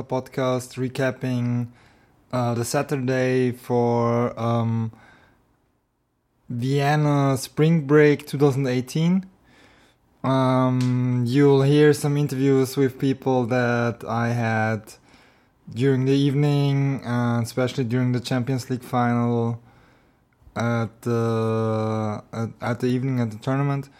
Ultimate Propaganda podcast, recapping uh, the Saturday for um, Vienna Spring Break 2018. Um, you'll hear some interviews with people that I had during the evening, uh, especially during the Champions League final at the at, at the evening at the tournament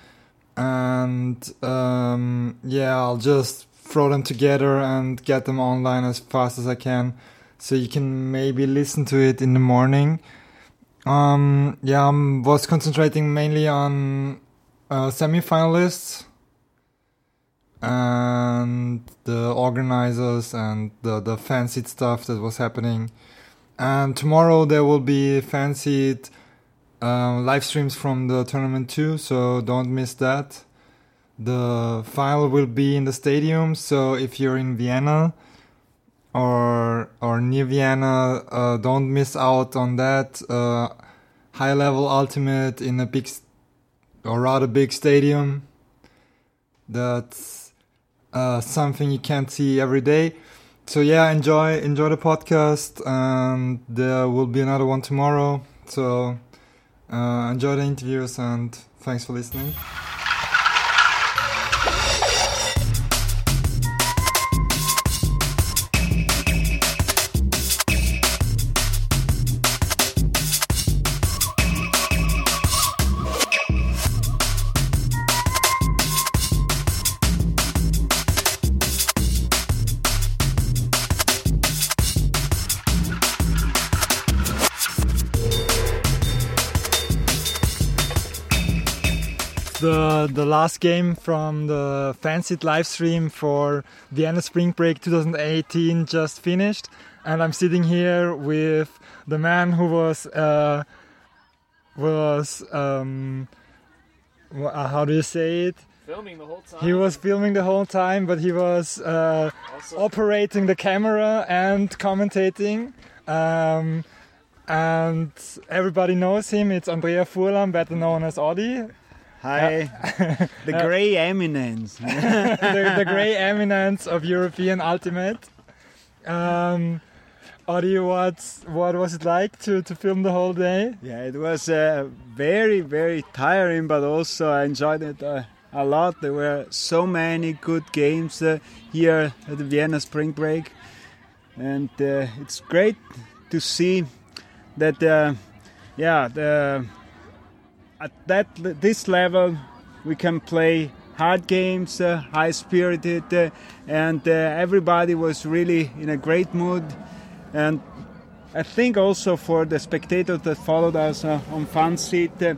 and um, yeah, I'll just throw them together and get them online as fast as I can, so you can maybe listen to it in the morning. Um, yeah, I was concentrating mainly on uh, semi-finalists and the organizers and the the Fanseat stuff that was happening. And tomorrow there will be Fanseat uh, live streams from the tournament too, so don't miss that. The final will be in the stadium, so if you're in Vienna or or near Vienna, uh, don't miss out on that. Uh, high level ultimate in a big or rather big stadium. That's uh, something you can't see every day. So yeah, enjoy enjoy the podcast, and there will be another one tomorrow. So uh, enjoy the interviews and thanks for listening. The last game from the Fanseat live stream for Vienna Spring Break 2018 just finished, and I'm sitting here with the man who was uh, was um, uh, how do you say it? filming the whole time. He was filming the whole time, but he was uh, operating the camera and commentating. Um, and everybody knows him. It's Andrea Furlan, better known as Audi. Hi, the grey eminence. the, the grey eminence of European Ultimate. Um, Audi, what what was it like to, to film the whole day? yeah, it was uh, very, very tiring, but also I enjoyed it uh, a lot. There were so many good games uh, here at the Vienna Spring Break, and uh, it's great to see that. Uh, yeah, the, at that this level, we can play hard games, uh, high spirited, uh, and uh, everybody was really in a great mood. And I think also for the spectators that followed us uh, on Fanseat, uh,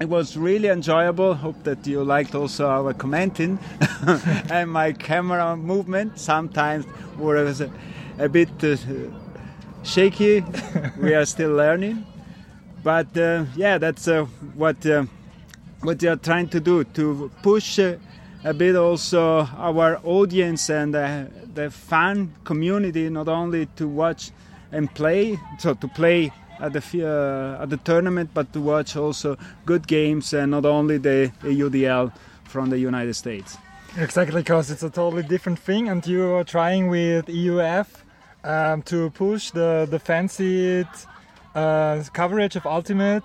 it was really enjoyable. Hope that you liked also our commenting and my camera movement. Sometimes was a, a bit uh, shaky. we are still learning, but uh, yeah, that's uh, what uh, what we are trying to do to push a bit also our audience and the fan community, not only to watch and play, so to play at the at the tournament, but to watch also good games and not only the UDL from the United States. Exactly, because it's a totally different thing, and you are trying with EUF um, to push the the Fanseat uh, coverage of Ultimate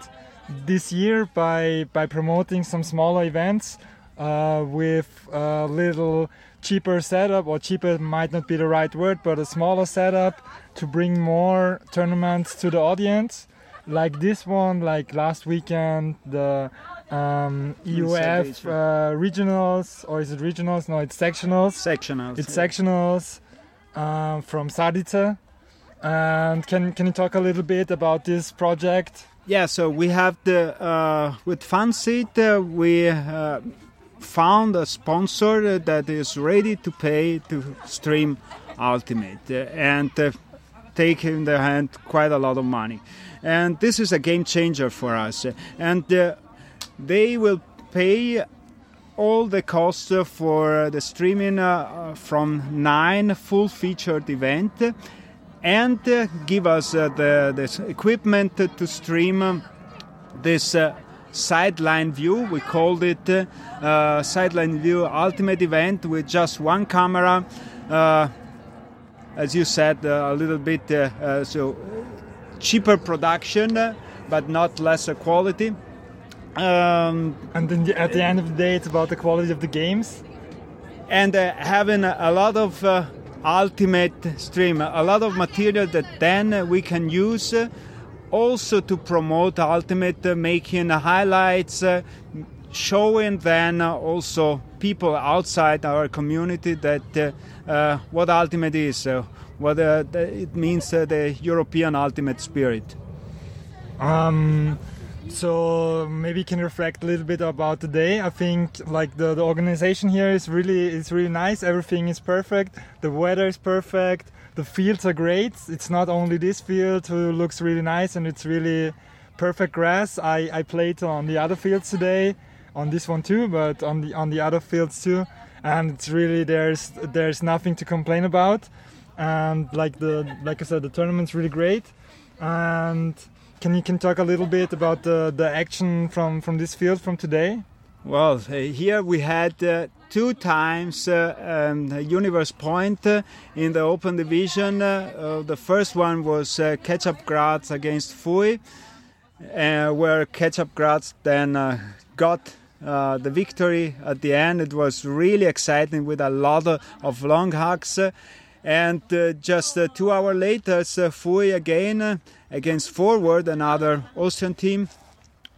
this year by by promoting some smaller events uh, with a little cheaper setup, or cheaper might not be the right word, but a smaller setup to bring more tournaments to the audience, like this one, like last weekend the um, EUF uh, regionals, or is it regionals? No, it's sectionals. Sectionals. It's sectionals um, from Sardice. And can can you talk a little bit about this project? Yeah, so we have the uh, with Fanseat, uh, we uh, found a sponsor that is ready to pay to stream Ultimate and take in their hand quite a lot of money. And this is a game changer for us. And they will pay all the costs for the streaming uh, from nine full featured event and uh, give us uh, the, the equipment to stream this sideline view. We called it uh, sideline view ultimate event with just one camera. Uh, as you said, uh, a little bit so cheaper production, but not lesser quality. Um, and then at the end of the day, it's about the quality of the games. And uh, having a, lot of uh, ultimate stream, a lot of material that then we can use uh, also to promote ultimate, uh, making highlights, uh, showing then also people outside our community that what ultimate is, what it means, the European ultimate spirit. Um, so maybe you can reflect a little bit about today i think like the, the organization here is really is really nice. Everything is perfect. The weather is perfect. The fields are great. It's not only this field who looks really nice and it's really perfect grass. I i played on the other fields today on this one too but on the on the other fields too. And it's really there's there's nothing to complain about. And like the like i said the tournament's really great. And can you can talk a little bit about the, the action from, from this field from today? Well, uh, here we had uh, two times uh, um, Universe Point uh, in the Open Division. Uh, uh, the first one was uh, Ketchup Graz against Fui, where Ketchup Graz then got the victory at the end. It was really exciting with a lot of, long hucks. and just two hours later, Fui again against Forward, another Austrian team.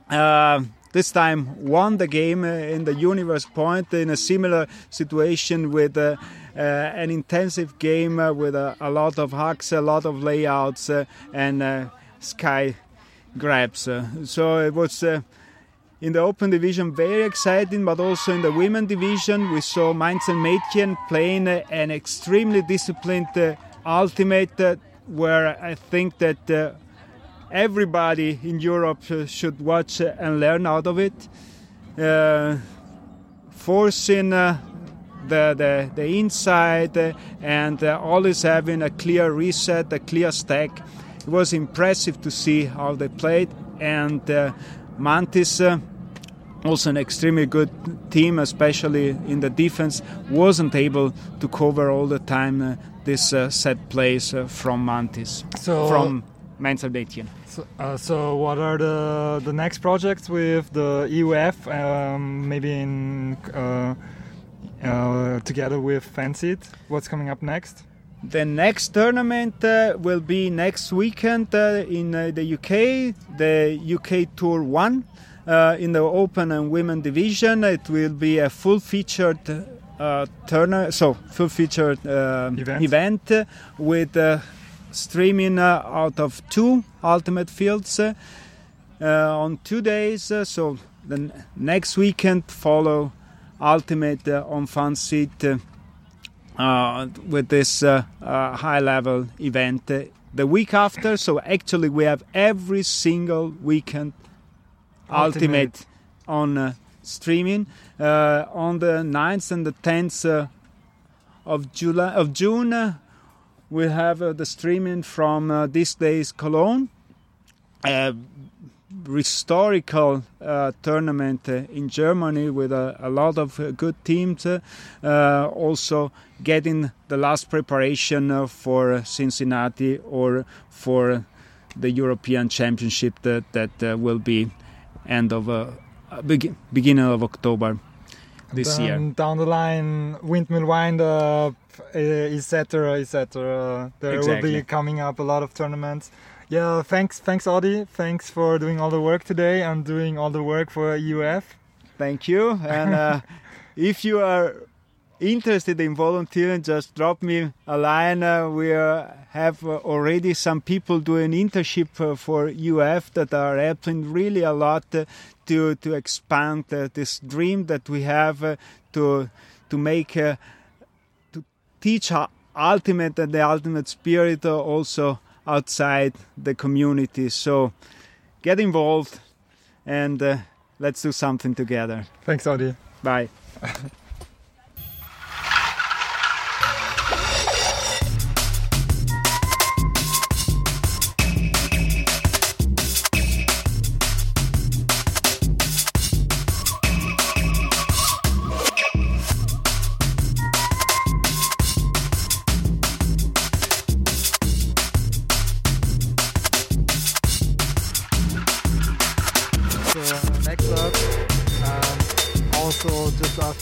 Uh, this time won the game uh, in the Universe Point in a similar situation with uh, uh, an intensive game uh, with a, a, lot of hucks, a lot of layouts, uh, and sky grabs. so it was in the open division very exciting, but also in the women division we saw Mainzelmädchen playing an extremely disciplined ultimate where I think that uh, everybody in Europe uh, should watch and learn out of it. Uh, forcing uh, the, the, the inside uh, and uh, always having a clear reset, a clear stack. It was impressive to see how they played, and Mantis also an extremely good team, especially in the defense, wasn't able to cover all the time uh, this uh, set plays uh, from Mantis, so, from Mainz So, uh, so, what are the the next projects with the EUF? Um, maybe in uh, uh, together with Fanseat. What's coming up next? The next tournament uh, will be next weekend uh, in the UK, the UK Tour One. in the open and women division, it will be a full featured uh, Turner, so full featured uh, event. event. with uh, streaming uh, out of two ultimate fields uh, on two days. Uh, so the next weekend follow ultimate on Fanseat with this high level event. the week after, so actually we have every single weekend ultimate, ultimate on streaming uh, on the 9th and the 10th uh, of July of June. Uh, we have the streaming from this day's Cologne A historical uh, tournament uh, in Germany with a, lot of uh, good teams. also, getting the last preparation for Cincinnati or for the European Championship that that will be end of uh, beginning of October this year. Down the line, windmill wind up, etc., etc. There exactly. will be coming up a lot of tournaments. Yeah, thanks, thanks, Audi. Thanks for doing all the work today and doing all the work for EUF. Thank you. And uh, if you are interested in volunteering, just drop me a line. Uh, we uh, have uh, already some people doing internship uh, for UF that are helping really a lot uh, to to expand uh, this dream that we have to to make to teach ultimate and the ultimate spirit also outside the community. So get involved and let's do something together. Thanks, Audi. Bye.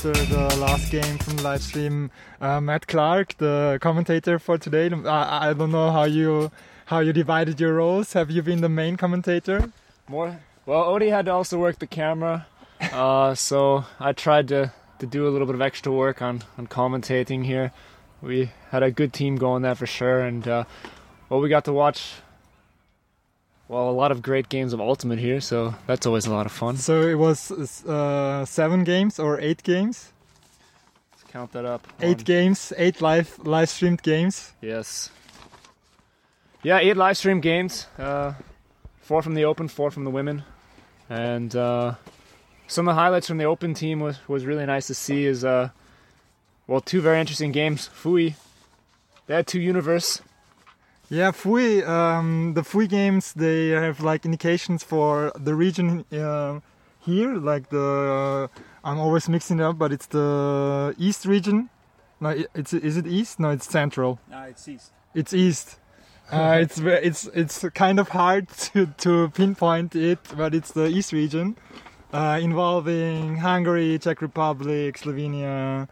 after the last game from the live stream, uh, Matt Clark, the commentator for today. I, I don't know how you how you divided your roles. Have you been the main commentator? More well, Odie had to also work the camera, uh, so I tried to to do a little bit of extra work on on commentating here. We had a good team going there for sure, and uh, well, we got to watch well, a lot of great games of Ultimate here, so that's always a lot of fun. So it was uh, seven games or eight games? Let's count that up. Eight One. games, eight live live streamed games. Yes. Yeah, eight live stream games. Uh, four from the Open, four from the women, and uh, some of the highlights from the Open team was was really nice to see. Is uh, well, two very interesting games. Fui, they had two universe yeah, Fui, um, the Fui games, they have like indications for the region uh, here, like the, uh, I'm always mixing it up, but it's the east region. No, it's is it east? No, it's central. No, it's east. It's east. Uh, it's it's it's kind of hard to, to pinpoint it, but it's the east region, uh, involving Hungary, Czech Republic, Slovenia,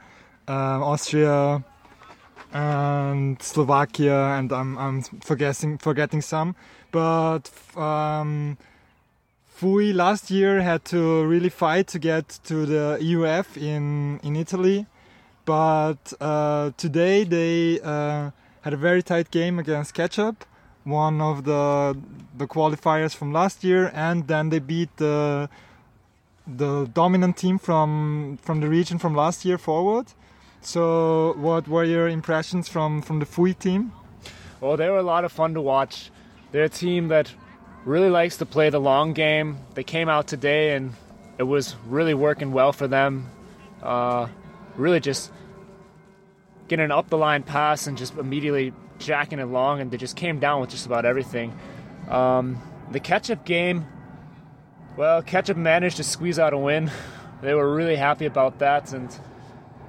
uh, Austria, and Slovakia, and I'm, I'm forgetting forgetting some. But um, Fui last year had to really fight to get to the EUF in in Italy, but uh, today they uh, had a very tight game against Ketchup, one of the the qualifiers from last year, and then they beat the the dominant team from from the region from last year forward so, what were your impressions from from the Fui team? Well, they were a lot of fun to watch. They're a team that really likes to play the long game. They came out today and it was really working well for them. Uh, really just getting an up the line pass and just immediately jacking it long, and they just came down with just about everything. Um, the ketchup game, well, ketchup managed to squeeze out a win. They were really happy about that, and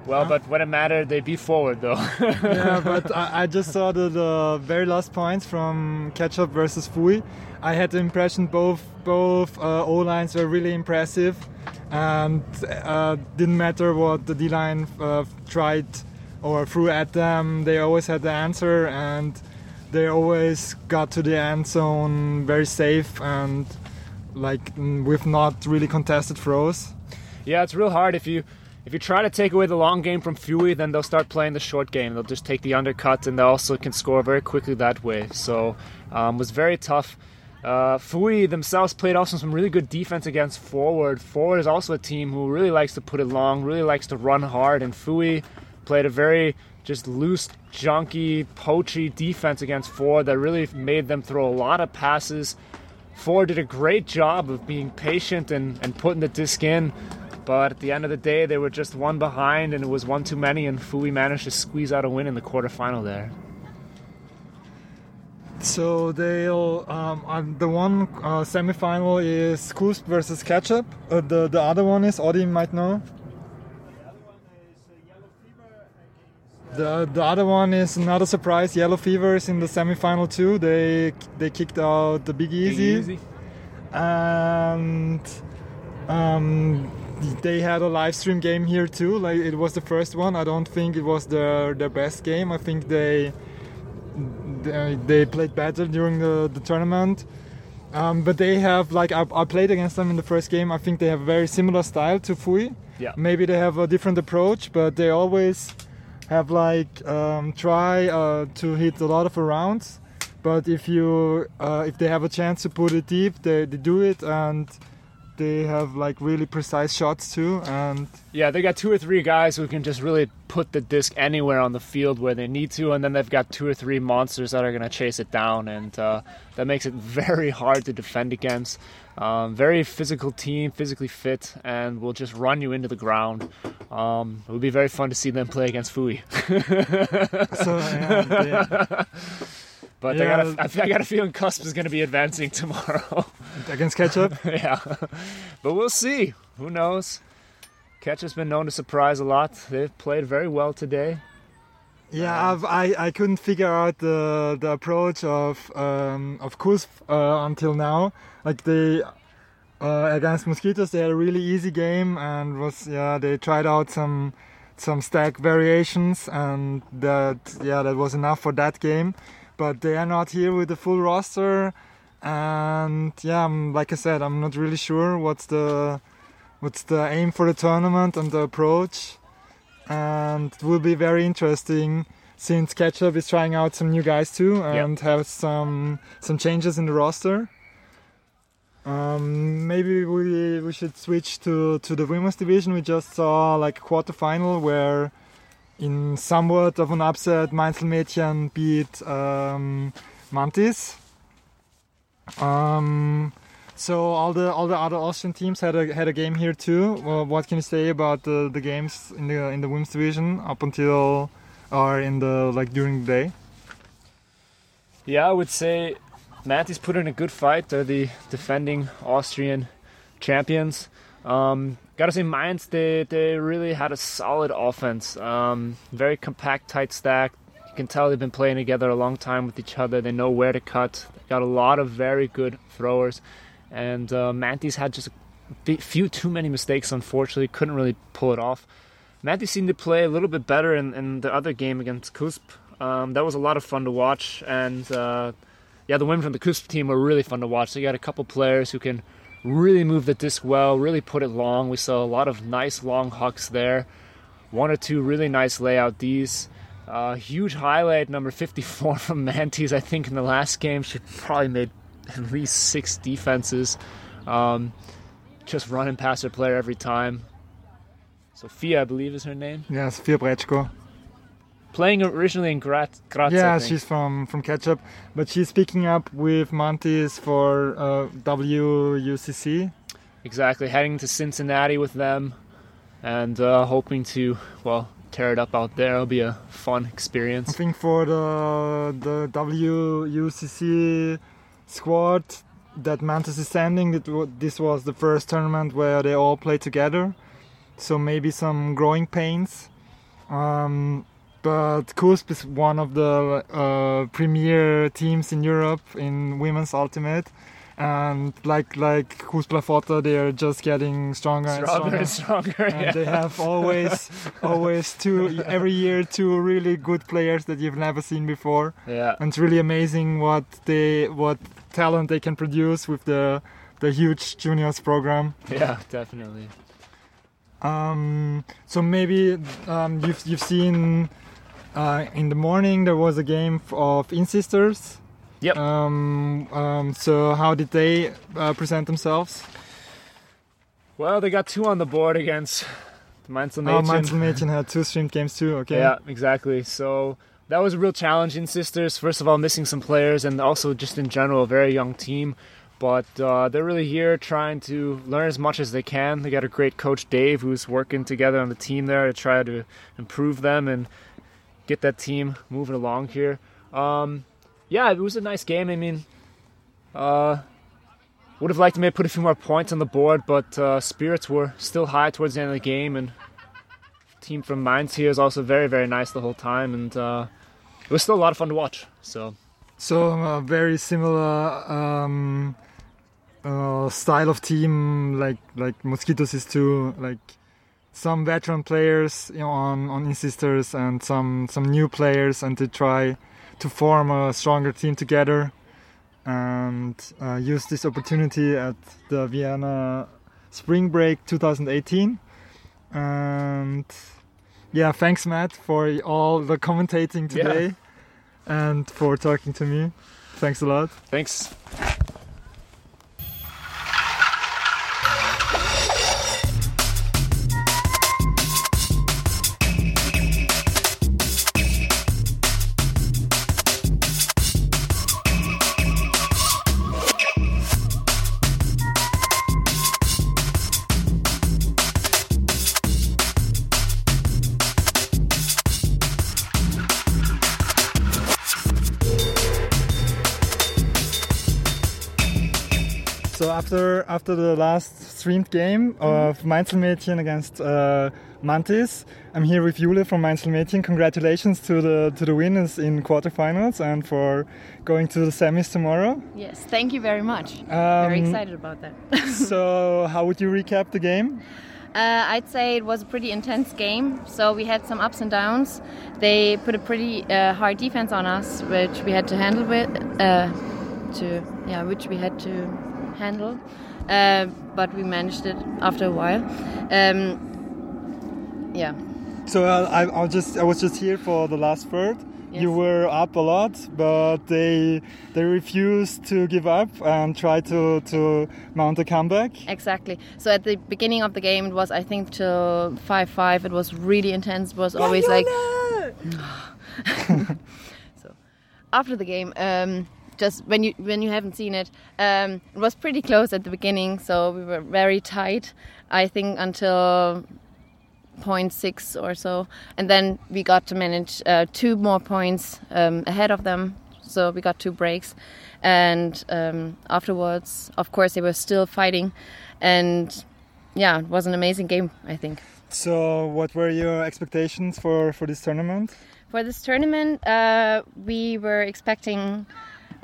well, huh? but when it mattered, they beat forward though. yeah, but I, I, just saw the, the, very last points from Ketchup versus Fui. I had the impression both both uh, O lines were really impressive, and uh, didn't matter what the D line uh, tried or threw at them. They always had the answer, and they always got to the end zone very safe and like with not really contested throws. Yeah, it's real hard if you if you try to take away the long game from Fui, then they'll start playing the short game. They'll just take the undercut, and they also can score very quickly that way. So um, was very tough. Uh, Fui themselves played also some really good defense against Forward. Forward is also a team who really likes to put it long, really likes to run hard, and Fui played a very just loose, junky, poachy defense against Forward that really made them throw a lot of passes. Forward did a great job of being patient and, and putting the disc in. But at the end of the day, they were just one behind, and it was one too many, and Fui managed to squeeze out a win in the quarterfinal there. So they'll um, the one uh, semifinal is KUSP versus Ketchup. Uh, the the other one is Audi might know. The the other one is another surprise. Yellow Fever is in the semifinal too. They they kicked out the Big Easy, Big Easy. and um, they had a live stream game here too. Like it was the first one. I don't think it was their their best game. I think they they, they played better during the, the tournament. Um, but they have like I, I, played against them in the first game. I think they have a very similar style to Fui. Yeah. Maybe they have a different approach, but they always have like um, try uh, to hit a lot of rounds. But if you uh, if they have a chance to put it deep, they, they do it and they have like really precise shots too. And Yeah, they got two or three guys who can just really put the disc anywhere on the field where they need to, and then they've got two or three monsters that are going to chase it down, and uh, that makes it very hard to defend against. Um, very physical team, physically fit, and will just run you into the ground. Um, it would be very fun to see them play against Fui. so yeah, they- But Yeah. I, got a, I got a feeling Cusp is going to be advancing tomorrow. against ketchup. yeah, but we'll see. Who knows? Ketchup's been known to surprise a lot. They've played very well today. Yeah, I've, I I couldn't figure out the the approach of um, of Kusp uh, until now. Like they uh, against mosquitoes, they had a really easy game and was yeah they tried out some some stack variations and that yeah that was enough for that game. But they are not here with the full roster, and yeah, I'm, like I said, I'm not really sure what's the what's the aim for the tournament and the approach and it will be very interesting since Ketchup is trying out some new guys too and has some some changes in the roster. Um, maybe we we should switch to to the women's division. We just saw like a quarterfinal where, in somewhat of an upset, Mainzelmädchen beat um, Mantis. Um, so all the all the other Austrian teams had a had a game here too. Well, what can you say about the, the games in the in the women's division up until or in the like during the day? Yeah, I would say Mantis put in a good fight. They're the defending Austrian champions. Um, gotta say, Mainz, they, they really had a solid offense. Um, very compact, tight stack. You can tell they've been playing together a long time with each other. They know where to cut. They got a lot of very good throwers. And uh, Mantis had just a few too many mistakes, unfortunately. Couldn't really pull it off. Mantis seemed to play a little bit better in, in the other game against Kusp. Um, that was a lot of fun to watch. And uh, yeah, the women from the Kusp team were really fun to watch. They got a couple players who can really moved the disc well, really put it long. We saw a lot of nice long hucks there. One or two really nice layout Ds. Uh, huge highlight number 54 from Mantis. I think in the last game she probably made at least six defenses. Um, just running past her player every time. Sophia, I believe, is her name. Yeah, Sofia Brechko. Playing originally in Graz. Graz Yeah, she's from from Ketchup, but she's picking up with Mantis for uh, WUCC. Exactly, heading to Cincinnati with them, and uh, hoping to well tear it up out there. It'll be a fun experience. I think for the the WUCC squad that Mantis is sending, wa- this was the first tournament where they all play together. So maybe some growing pains. Um, but Kusp is one of the uh, premier teams in Europe in women's ultimate. And like like Kusp Lafota, they are just getting stronger, Stronger and and stronger. stronger. and yeah. they have always always two every year two really good players that you've never seen before yeah. and it's really amazing what they what talent they can produce with the the huge juniors program Yeah, definitely. um, so maybe um, you've you've seen uh, in the morning there was a game of Insisters Yep. um, um, so how did they uh, present themselves Well, they got two on the board against the Mainz oh, Mädchen. Mainzelmädchen had two streamed games too okay Yeah, exactly. So that was a real challenge in Sisters. First of all, missing some players, and also just in general, a very young team. But uh, they're really here trying to learn as much as they can. They got a great coach, Dave, who's working together on the team there to try to improve them and get that team moving along here. Um, yeah, it was a nice game. I mean, uh, would have liked to maybe put a few more points on the board, but uh, spirits were still high towards the end of the game, and team from Mainz here is also very, very nice the whole time, and uh, it was still a lot of fun to watch. So So a very similar um, uh, style of team, like like Mosquitoes is too. Like some veteran players you know, on on Insisters and some some new players, and to try to form a stronger team together and uh, use this opportunity at the Vienna Spring Break 2018. And yeah, thanks, Matt, for all the commentating Yeah. today and for talking to me. Thanks a lot. Thanks. After after the last streamed game of Mainzelmädchen against uh, Mantis, I'm here with Jule from Mainzelmädchen. Congratulations to the to the winners in quarterfinals and for going to the semis tomorrow. Yes, thank you very much. very Um, excited about that. so how would you recap the game? Uh, I'd say it was a pretty intense game. So we had some ups and downs. They put a pretty uh, hard defense on us, which we had to handle with. Uh, to yeah, which we had to handle. Uh, but we managed it after a while. Um, yeah. So uh, I, I was just I was just here for the last third. You were up a lot, but they they refused to give up and try to to mount a comeback. Exactly. So at the beginning of the game, it was I think till five five. It was really intense. It was always like. so after the game, um, just when you when you haven't seen it, um, it was pretty close at the beginning. So we were very tight. I think until 0.6 or so, and then we got to manage uh, two more points um, ahead of them. So we got two breaks, and um, afterwards, of course, they were still fighting, and yeah, it was an amazing game. I think. So what were your expectations for for this tournament? For this tournament, uh, we were expecting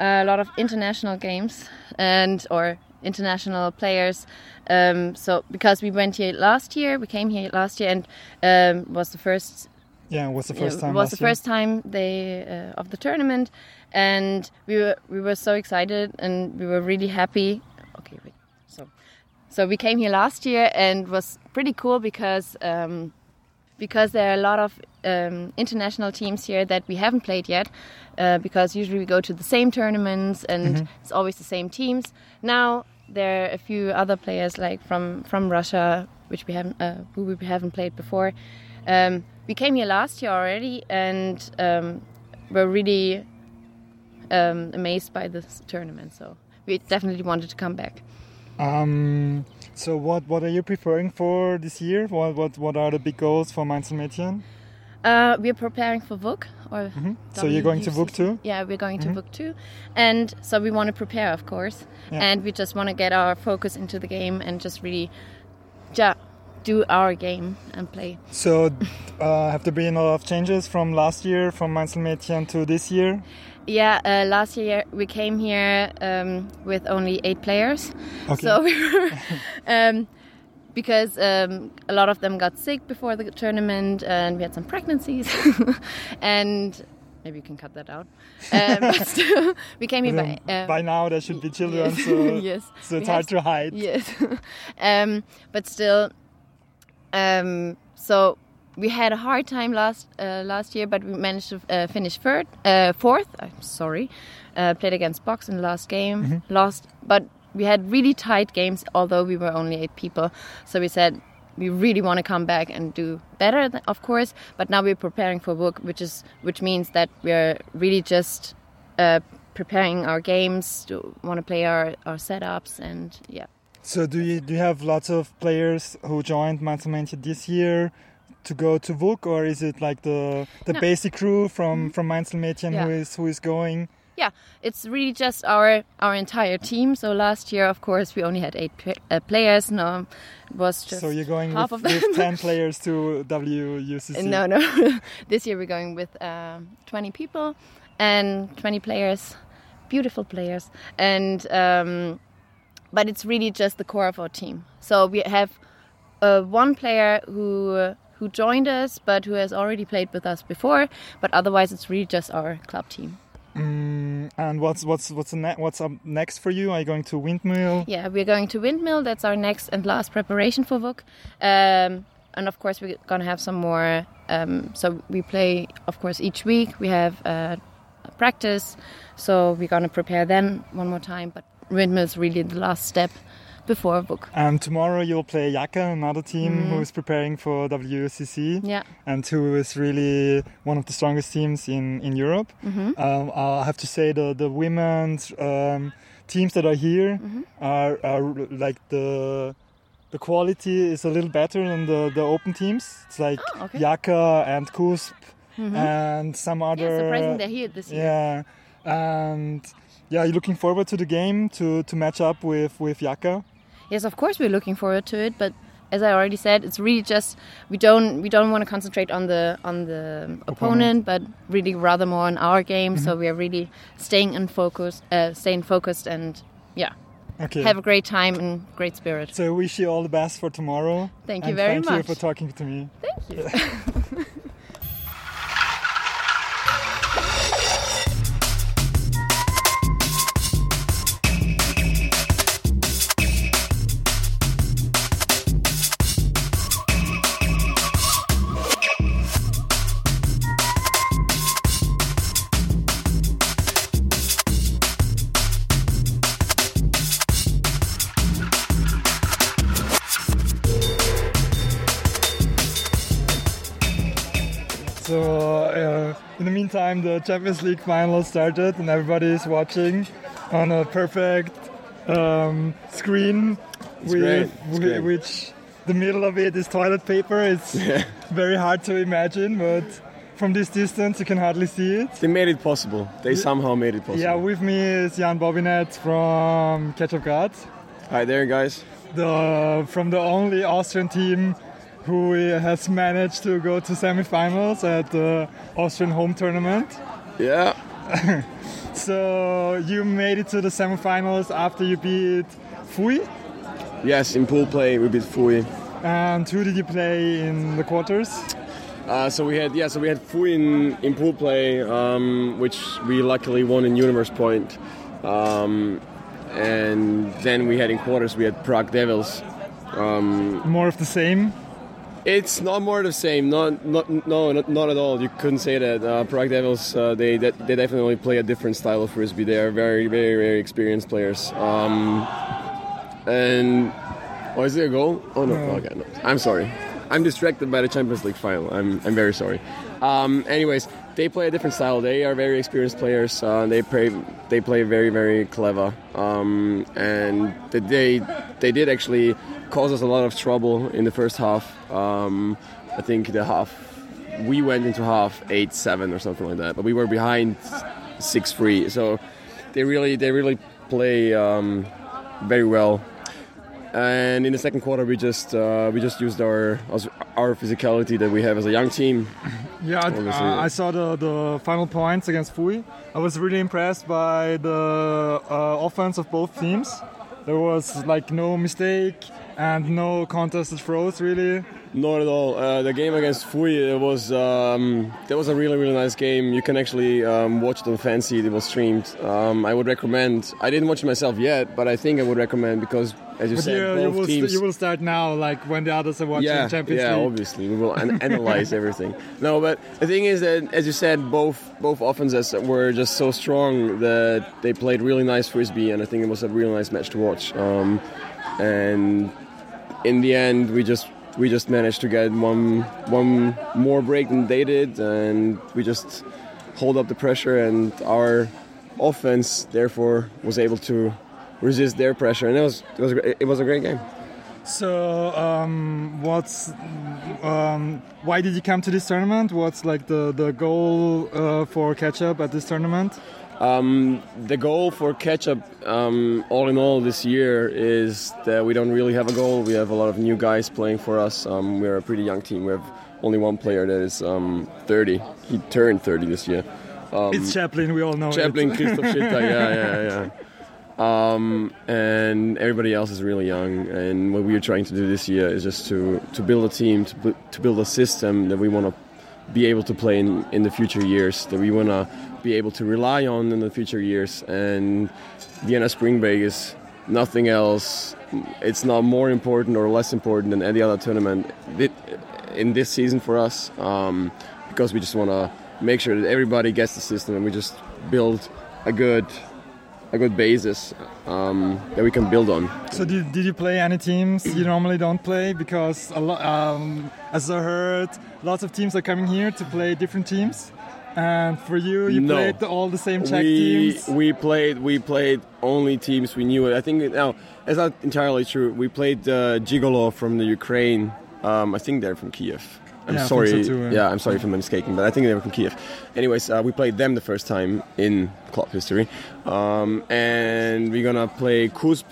a lot of international games and or international players. Um, so because we went here last year, we came here last year and um, was the first. Yeah, it was the first time. It was the first time they uh, of the tournament, and we were we were so excited and we were really happy. Okay, wait. So, so we came here last year and was pretty cool because. Um, because there are a lot of um, international teams here that we haven't played yet. Uh, because usually we go to the same tournaments and it's always the same teams. Now there are a few other players like from from Russia, which we haven't uh, who we haven't played before. Um, we came here last year already and um, were really um, amazed by this tournament. So we definitely wanted to come back. Um, so what what are you preparing for this year? What what what are the big goals for Mainzelmädchen? Uh, we're preparing for VUC or So you're going to VUC WUCC. too? Yeah, we're going to VUC too, and so we want to prepare, of course, Yeah. and we just want to get our focus into the game and just really, ja, do our game and play. So uh, have there been a lot of changes from last year, from Mainzelmädchen to this year? Yeah, uh, last year we came here um, with only eight players, Okay. so we were. um, because um, a lot of them got sick before the tournament, and we had some pregnancies, and maybe you can cut that out. Um, but still, we came here Um, by, uh, by now there should be children, yes. so yes. so it's hard to hide. Yes. um, but still, um, so we had a hard time last uh, last year, but we managed to uh, finish third, uh, fourth. I'm sorry. Uh, played against Box in the last game, lost, but we had really tight games. Although we were only eight people, so we said we really want to come back and do better, th- of course. But now we're preparing for book, which is which means that we're really just uh, preparing our games, to want to play our, our setups, and yeah. So do you do you have lots of players who joined Mainzelmädchen this year to go to VUC, or is it like the the No. basic crew from from Mainzelmädchen who Yeah. is who is going? Yeah, it's really just our our entire team. So last year, of course, we only had eight uh, players. No, it was just so you're going half with, of with ten players to WUCC. no, no. this year we're going with um, 20 people and 20 players, beautiful players, and um, but it's really just the core of our team. So we have uh, one player who who joined us, but who has already played with us before. But otherwise, it's really just our club team. Mm, and what's what's what's ne- what's up next for you? Are you going to Windmill? Yeah, we're going to Windmill. That's our next and last preparation for VUC. Um, and of course we're gonna have some more. Um, so we play, of course, each week. We have uh, practice, so we're gonna prepare then one more time. But windmill is really the last step before a book. And tomorrow you'll play Yaka, another team Mhm. who is preparing for WCC Yeah. and who is really one of the strongest teams in, in Europe. hmm Um, I have to say the the women's um, teams that are here Mhm. are, are like the the quality is a little better than the, the open teams. It's like Oh, okay. Yaka and Kusp Mhm. and some other. Yeah, surprising they're here this year. Yeah, and yeah, you're looking forward to the game to, to match up with with Yaka. Yes, of course we're looking forward to it, but as I already said, it's really just we don't we don't want to concentrate on the on the opponent, but really rather more on our game. So we are really staying in focus, uh, staying focused, and yeah, Okay. have a great time and great spirit. so I wish you all the best for tomorrow. Thank you very thank much. Thank you for talking to me. Thank you. in the meantime, the Champions League final started, and everybody is watching on a perfect um, screen, with, great, with- which the middle of it is toilet paper. It's very hard to imagine, but from this distance you can hardly see it. They made it possible. They somehow made it possible. Yeah, with me is Jan Bobinet from Ketchup Graz, Hi there, guys. the from the only Austrian team who has managed to go to semifinals at the Austrian home tournament. Yeah. So you made it to the semifinals after you beat Fui. Yes, in pool play we beat Fui. And who did you play in the quarters? Uh, so we had yeah, so we had Fui in, in pool play, um, which we luckily won in Universe Point. Um, and then we had in quarters we had Prague Devils. Um, More of the same. It's not more the same. Not, not, no, not, not at all. You couldn't say that. Uh, Prague Devils, uh, they, they definitely play a different style of frisbee. They are very, very, very experienced players. Um, and oh, is it a goal? Oh no, No. okay, no. I'm sorry. I'm distracted by the Champions League final. I'm, I'm very sorry. Um, anyways, they play a different style. They are very experienced players. Uh, they play they play very very clever. Um, and they they did actually cause us a lot of trouble in the first half. Um, I think the half we went into half eight seven or something like that, but we were behind six three. So they really they really play um, very well. And in the second quarter, we just uh, we just used our our physicality that we have as a young team. Yeah, I, I saw the, the final points against Fui. I was really impressed by the uh, offense of both teams. There was like no mistake and no contested throws really. Not at all. Uh, the game against Fui it was um, that was a really really nice game. You can actually um, watch it on Fancy. It was streamed. Um, I would recommend. I didn't watch it myself yet, but I think I would recommend because, as you But said, you, you, both will st- teams. you will start now, like when the others are watching yeah, Champions yeah, League. obviously we will an- analyze everything. No, but the thing is that, as you said, both both offenses were just so strong that they played really nice frisbee, and I think it was a really nice match to watch. Um, and in the end, we just we just managed to get one one more break than they did, and we just hold up the pressure, and our offense therefore was able to resist their pressure, and it was it was a- it was a great game. So, um, what's um, why did you come to this tournament? What's like the the goal uh, for catch up at this tournament? Um, the goal for ketchup, um, all in all, this year is that we don't really have a goal. We have a lot of new guys playing for us. Um, we're a pretty young team. We have only one player that is um, 30. He turned 30 this year. Um, it's Chaplin, we all know. Chaplin, Christoph Schitter, yeah, yeah, yeah. Um, and everybody else is really young. And what we are trying to do this year is just to, to build a team, to, to build a system that we want to be able to play in, in the future years, that we want to be able to rely on in the future years. And Vienna Spring Break is nothing else. It's not more important or less important than any other tournament in this season for us um, because we just want to make sure that everybody gets the system and we just build a good a good basis um, that we can build on. So did, did you play any teams you normally don't play? Because a lot, um, as I heard, lots of teams are coming here to play different teams. And for you, you No. played all the same Czech we teams. we played we played only teams we knew. I think now it's not entirely true. We played uh, Gigolo from the Ukraine. Um, I think they're from Kiev. I'm Yeah, sorry. so too, yeah. yeah, I'm sorry for mistaking, but I think they were from Kiev. Anyways, uh, we played them the first time in club history, um, and we're gonna play Kuzb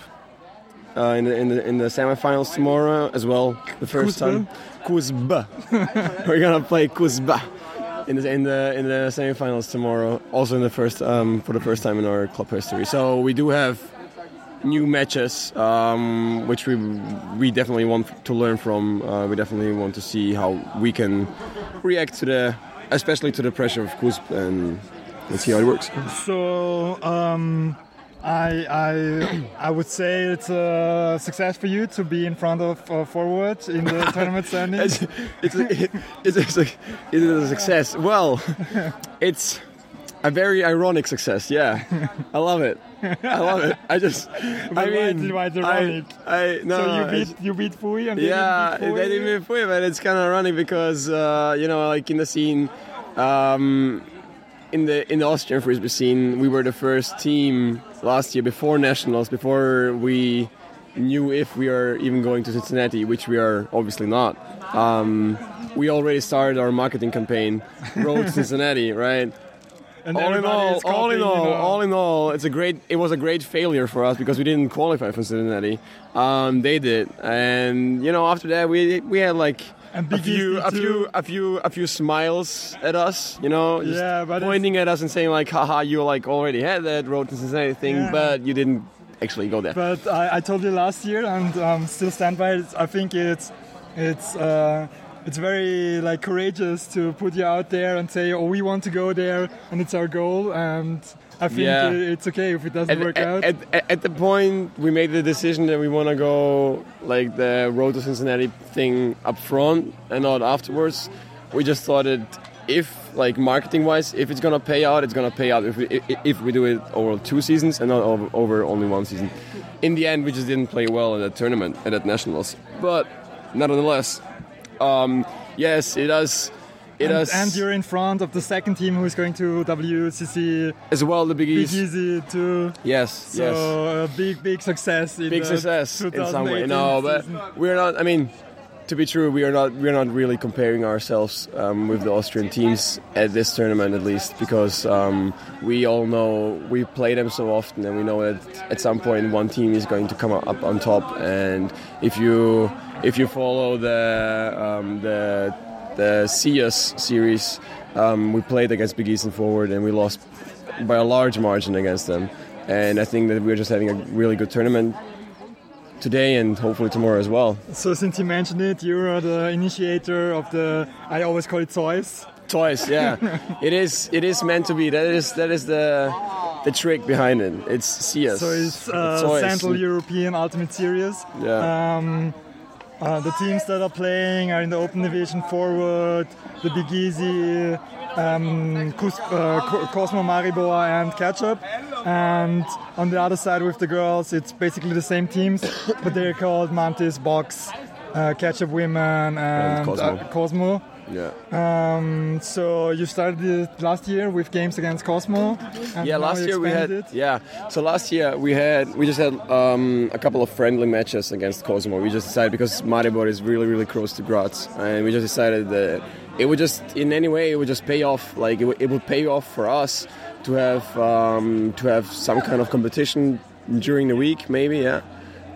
uh, in the in the in the semifinals tomorrow as well. The first Kuzba? time, Kuzba. we're gonna play Kuzba in the in the in the semifinals tomorrow. Also in the first um, for the first time in our club history. So we do have new matches, um, which we we definitely want to learn from. Uh, we definitely want to see how we can react to the, especially to the pressure of Kuzb, and let's see how it works. So um, I, I I would say it's a success for you to be in front of uh, forward in the tournament standings. it's, it's, a, it's, a, it's, a, it's a success. Well, it's a very ironic success. Yeah, I love it. I love it. I just, I mean, why is it I, ironic? I, no, so you beat you beat Fui and they yeah, didn't beat they didn't beat Fui, but it's kind of ironic because uh, you know, like in the scene, um, in the in the Austrian frisbee scene, we were the first team last year before nationals, before we knew if we are even going to Cincinnati, which we are obviously not. Um, we already started our marketing campaign, Road to Cincinnati, right? And all in all, is all in all, you know. all in all, it's a great. It was a great failure for us because we didn't qualify for Cincinnati. Um, they did, and you know, after that, we we had like a few, a few, a few, a few smiles at us. You know, just Yeah, but pointing at us and saying like, "Haha, you like already had that road to Cincinnati thing, Yeah. but you didn't actually go there." But I, I told you last year, and um, still stand by it. I think it's it's uh, it's very like courageous to put you out there and say, "Oh, we want to go there, and it's our goal." And I think Yeah. it's okay if it doesn't at, work at, out. At, at, the point we made the decision that we want to go like the road to Cincinnati thing up front and not afterwards, we just thought that if like marketing wise, if it's gonna pay out, it's gonna pay out if we if, if we do it over two seasons and not over, over only one season. In the end, we just didn't play well at that tournament at nationals, but nonetheless, um, yes, it does. It and, does and you're in front of the second team who is going to WCC as well. The Big Big Easy too. yes, So yes. a big, big success. In big the success in some way. No, but season. we're not. I mean, to be true, we are not. We're not really comparing ourselves um, with the Austrian teams at this tournament, at least, because um, we all know we play them so often, and we know that at some point one team is going to come up on top. And if you if you follow the um, the the CEUS series, um, we played against Big East and Forward, and we lost by a large margin against them. And I think that we're just having a really good tournament today and hopefully tomorrow as well. So since you mentioned it, you are the initiator of the. I always call it toys. Toys, yeah, it is. It is meant to be. That is that is the the trick behind it. It's CEUS. So it's uh. Central European Ultimate Series. Yeah. Um, uh, the teams that are playing are in the Open Division Forward, the Big Easy, um, Cus- uh, Co- Cosmo Maribor, and Ketchup. And on the other side with the girls, it's basically the same teams, but they're called Mantis, Box, uh, Ketchup Women, and, Cosmo. uh, Cosmo. yeah. Um, so you started it last year with games against Cosmo. And Yeah, last year we had it. yeah. So last year we had we just had um, a couple of friendly matches against Cosmo. We just decided because Maribor is really really close to Graz, and we just decided that it would just in any way it would just pay off. Like it it would pay off for us to have um, to have some kind of competition during the week, maybe yeah.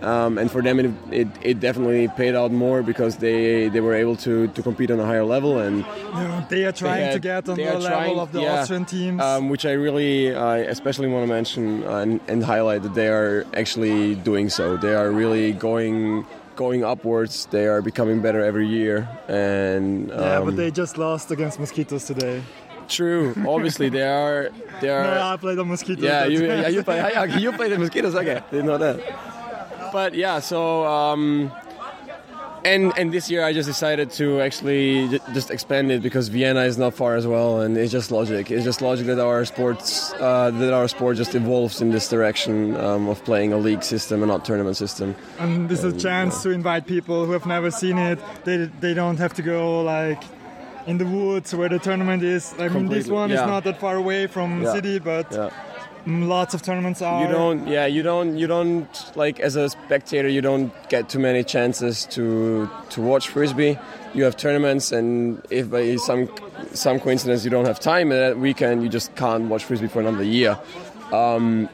Um, and for them, it, it, it definitely paid out more because they, they were able to, to compete on a higher level and Yeah, they are trying to had- get on the level trying- of the yeah, Austrian teams. um, which I really, I especially want to mention and, and highlight that they are actually doing so. They are really going going upwards. They are becoming better every year, and um, yeah, but they just lost against Mosquitoes today. True. Obviously, they are they are. No. I played on Mosquitoes. yeah, you, yeah, you play, you play the mosquitoes. Okay, didn't know that. but yeah, so um, and and this year I just decided to actually just expand it because Vienna is not far as well, and it's just logic. It's just logic that our sports uh, that our sport just evolves in this direction um, of playing a league system and not tournament system. And this is a chance to invite people who have never seen it. They they don't have to go like in the woods where the tournament is. I mean, this one is not that far away from the Yeah. city, but Yeah. mm, lots of tournaments are. You don't, yeah, you don't, you don't like as a spectator, you don't get too many chances to to watch frisbee. You have tournaments, and if by some some coincidence you don't have time and that weekend, you just can't watch frisbee for another year. Um,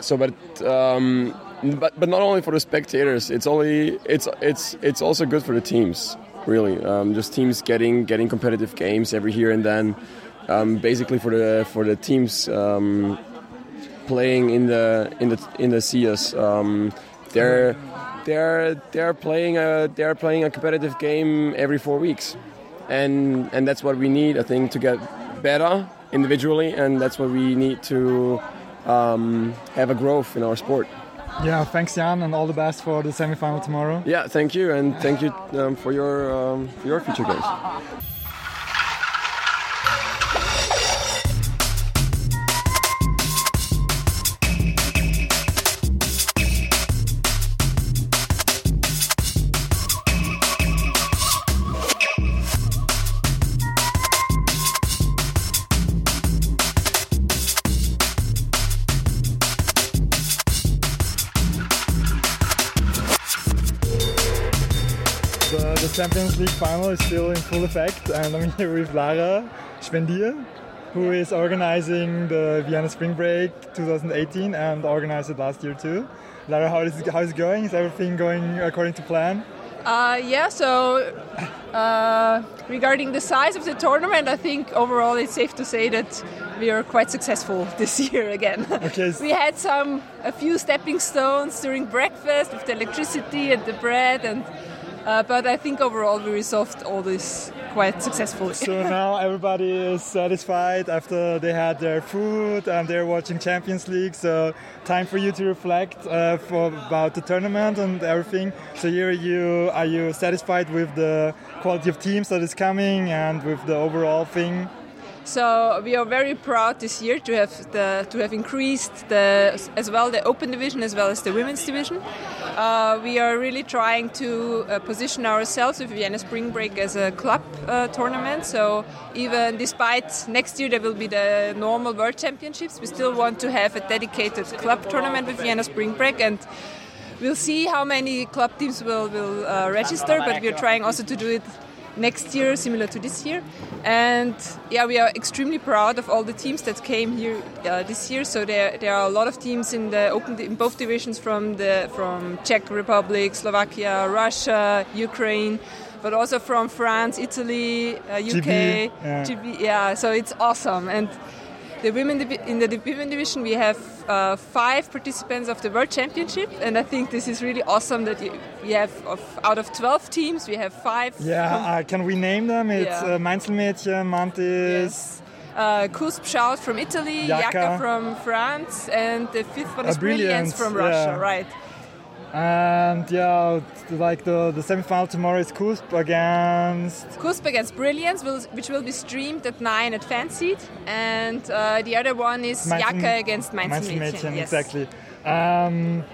so, but um, but but not only for the spectators, it's only it's it's it's also good for the teams. Really, um, just teams getting getting competitive games every here and then. Um, basically, for the for the teams. Um, playing in the in the in the CEUS. Um, they're they're they're playing a they're playing a competitive game every four weeks, and and that's what we need. I think to get better individually, and that's what we need to um, have a growth in our sport. Yeah, thanks Jan, and all the best for the semifinal tomorrow. Yeah, thank you, and thank you um, for your um, for your future games. Champions League final is still in full effect, and I'm here with Lara Spendier, who is organizing the Vienna Spring Break 2018 and organized it last year too. Lara, how is it, how is it going? Is everything going according to plan? Uh, yeah, so uh, regarding the size of the tournament, I think overall it's safe to say that we are quite successful this year again. Okay. we had some a few stepping stones during breakfast with the electricity and the bread, and uh, but I think overall we resolved all this quite successfully. So now everybody is satisfied after they had their food and they're watching Champions League. So time for you to reflect uh, for about the tournament and everything. So here you are you satisfied with the quality of teams that is coming and with the overall thing? So we are very proud this year to have the to have increased the as well the open division as well as the women's division. Uh, we are really trying to uh, position ourselves with Vienna Spring Break as a club uh, tournament. So even despite next year there will be the normal World Championships, we still want to have a dedicated club tournament with Vienna Spring Break and. We'll see how many club teams will, will uh, register, but we're trying also to do it next year, similar to this year. And yeah, we are extremely proud of all the teams that came here uh, this year. So there, there are a lot of teams in the open in both divisions from the from Czech Republic, Slovakia, Russia, Ukraine. But also from France, Italy, uh, UK, GB, yeah. GB, yeah. So it's awesome, and the women in the women division we have uh, five participants of the world championship and i think this is really awesome that you, we have of, out of 12 teams we have five Yeah, uh, can we name them? It's Yeah. uh, Mainzelmädchen, Mantis. Yes. Uh, Kusp from Italy. Yaka from France, and the fifth one Uh, is Brilliance Brilliance, from yeah. Russia, right? And yeah, like the, the semi-final tomorrow is Kusp against Kusp against Brilliance, which will be streamed at 9 at Fanseat, and uh, the other one is Mainzel- Yaka against Mainzelmädchen. Mainzelmädchen, yes. exactly. Um,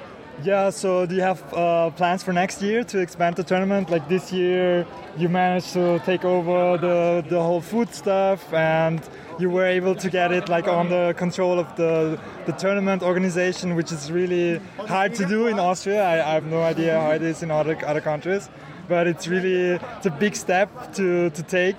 yeah, so do you have uh, plans for next year to expand the tournament? Like this year, you managed to take over the, the whole food stuff and you were able to get it like on the control of the, the tournament organization, which is really hard to do in Austria. I, I have no idea how it is in other, other countries, but it's really it's a big step to, to take.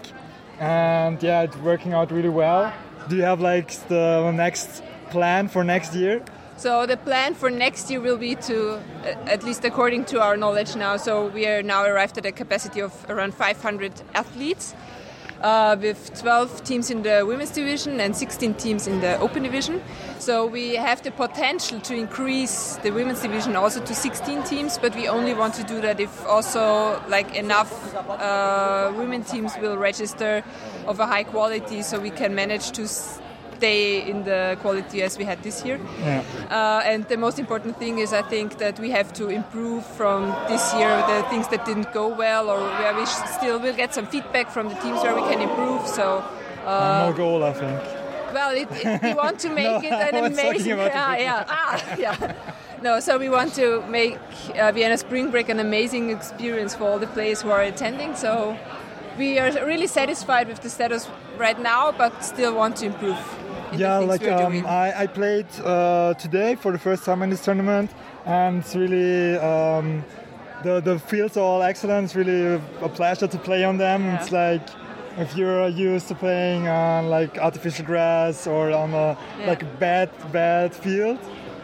And yeah, it's working out really well. Do you have like the next plan for next year? So the plan for next year will be to, at least according to our knowledge now, so we are now arrived at a capacity of around 500 athletes, uh, with 12 teams in the women's division and 16 teams in the open division. So we have the potential to increase the women's division also to 16 teams, but we only want to do that if also like enough uh, women teams will register of a high quality, so we can manage to. Day in the quality as we had this year. Yeah. Uh, and the most important thing is, I think, that we have to improve from this year the things that didn't go well, or where we still will get some feedback from the teams where we can improve. So. Uh, More goal, I think. well, it, it, we want to make No, it an amazing. yeah, yeah, ah, yeah. No, so we want to make uh, Vienna Spring Break an amazing experience for all the players who are attending. So we are really satisfied with the status right now, but still want to improve. Yeah, like um. I, I played uh, today for the first time in this tournament, and it's really um, the the fields are all excellent. It's really a pleasure to play on them. Yeah. It's like if you're used to playing on like artificial grass or on a Yeah. like bad bad field,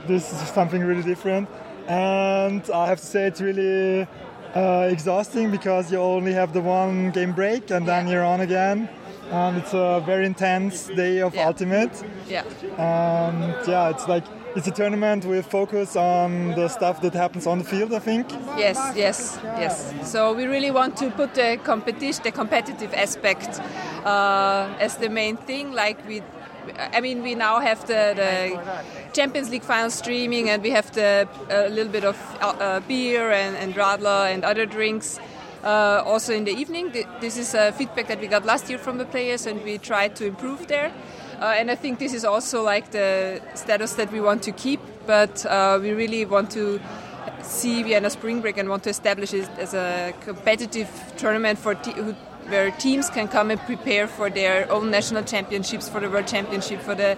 this is something really different. And I have to say it's really uh, exhausting because you only have the one game break and then Yeah. you're on again. And it's a very intense day of Yeah. ultimate yeah. and yeah it's like it's a tournament with focus on the stuff that happens on the field i think Yes, yes, yes. So we really want to put the competition, the competitive aspect, uh, as the main thing. Like we, I mean, we now have the, the Champions League final streaming, and we have the a little bit of uh, uh, beer and, and radler and other drinks. Uh, also in the evening, this is a feedback that we got last year from the players, and we tried to improve there. Uh, and I think this is also like the status that we want to keep, but uh, we really want to see Vienna Spring Break and want to establish it as a competitive tournament for te- where teams can come and prepare for their own national championships, for the World Championship, for the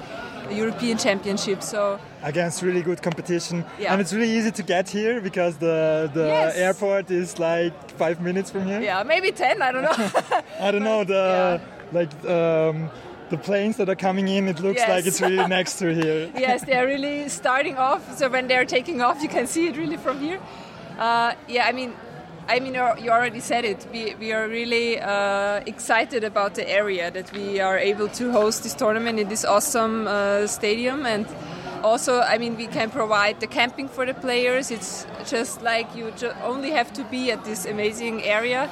European Championship. So against really good competition Yeah. and it's really easy to get here because the the Yes. airport is like five minutes from here yeah, maybe ten. I don't know. i don't know the like um, the planes that are coming in it looks Yes. like it's really next to here yes, they are really starting off. So when they're taking off, you can see it really from here. Uh, yeah, I mean, I mean, you already said it. We, we are really uh, excited about the area that we are able to host this tournament in this awesome uh, stadium, and also, I mean, we can provide the camping for the players. It's just like you ju- only have to be at this amazing area.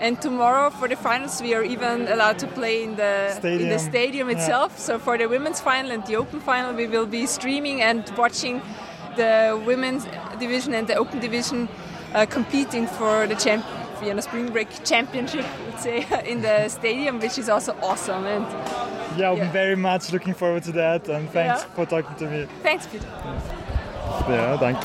And tomorrow for the finals, we are even allowed to play in the in Stadium. the stadium Yeah. itself. So for the women's final and the open final, we will be streaming and watching the women's division and the open division uh, competing for the champ- Vienna Spring Break Championship, let's say, in the stadium, which is also awesome. And yeah i'm Yeah. very much looking forward to that and thanks Yeah. for talking to me thanks, Peter. yeah thank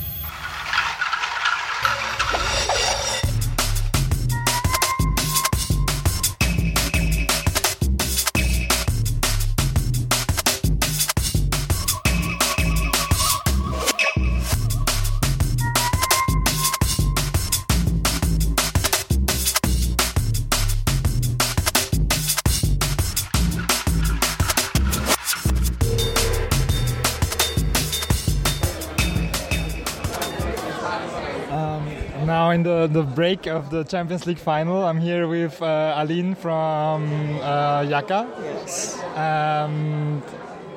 in the, the break of the Champions League final. I'm here with uh, Aline from uh, Yaka. Yes. Um,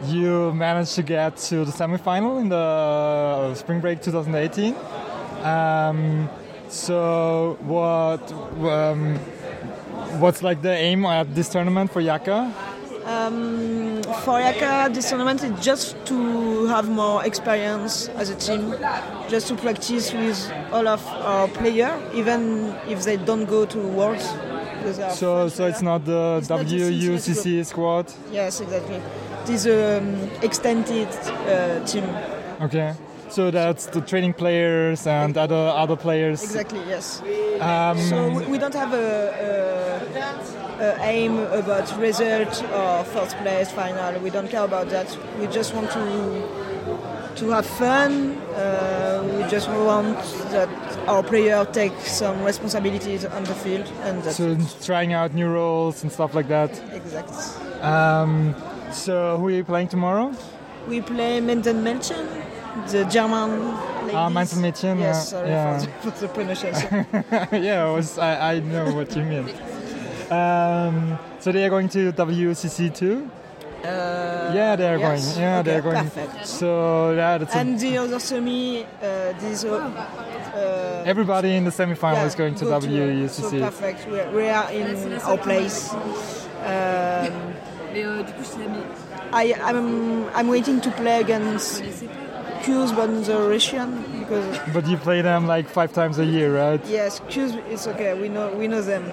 you managed to get to the semi-final in the uh, Spring Break 2018. Um, so what um, what's like the aim at this tournament for Yaka? Um, for Yaka, this tournament is just to have more experience as a team, just to practice with all of our players, even if they don't go to Worlds. because they are So so it's not the It's not WUCC squad. Yes, exactly. It is an extended uh, team. Okay. So that's the training players and other other players. Exactly, yes. Um, So we, don't have a, a aim about result or first place, final. We don't care about that. We just want to to have fun. Uh, we just want that our player take some responsibilities on the field, and that's so trying out new roles and stuff like that. exact. Um, so who are you playing tomorrow? We play Menden Mädchen, the German ladies. Ah, Menden Mädchen, Yes, yeah, sorry yeah. For, the, for the pronunciation. yeah, I, was, I, I know what you mean. Um, so they are going to WCC too? Uh, yeah, they are yes? going. Yeah, Okay, they are going. Perfect. So yeah, that's a, And the other semi, uh, this. Uh, uh, everybody in the semi-final yeah, is going to go WUCC. So perfect. We are, we are in our place. Um, Mais euh, du coup, c'est la mi- I, I'm I'm waiting to play against Qs, but the Russian because But you play them like five times a year, right? yes, Qs it's okay. We know we know them,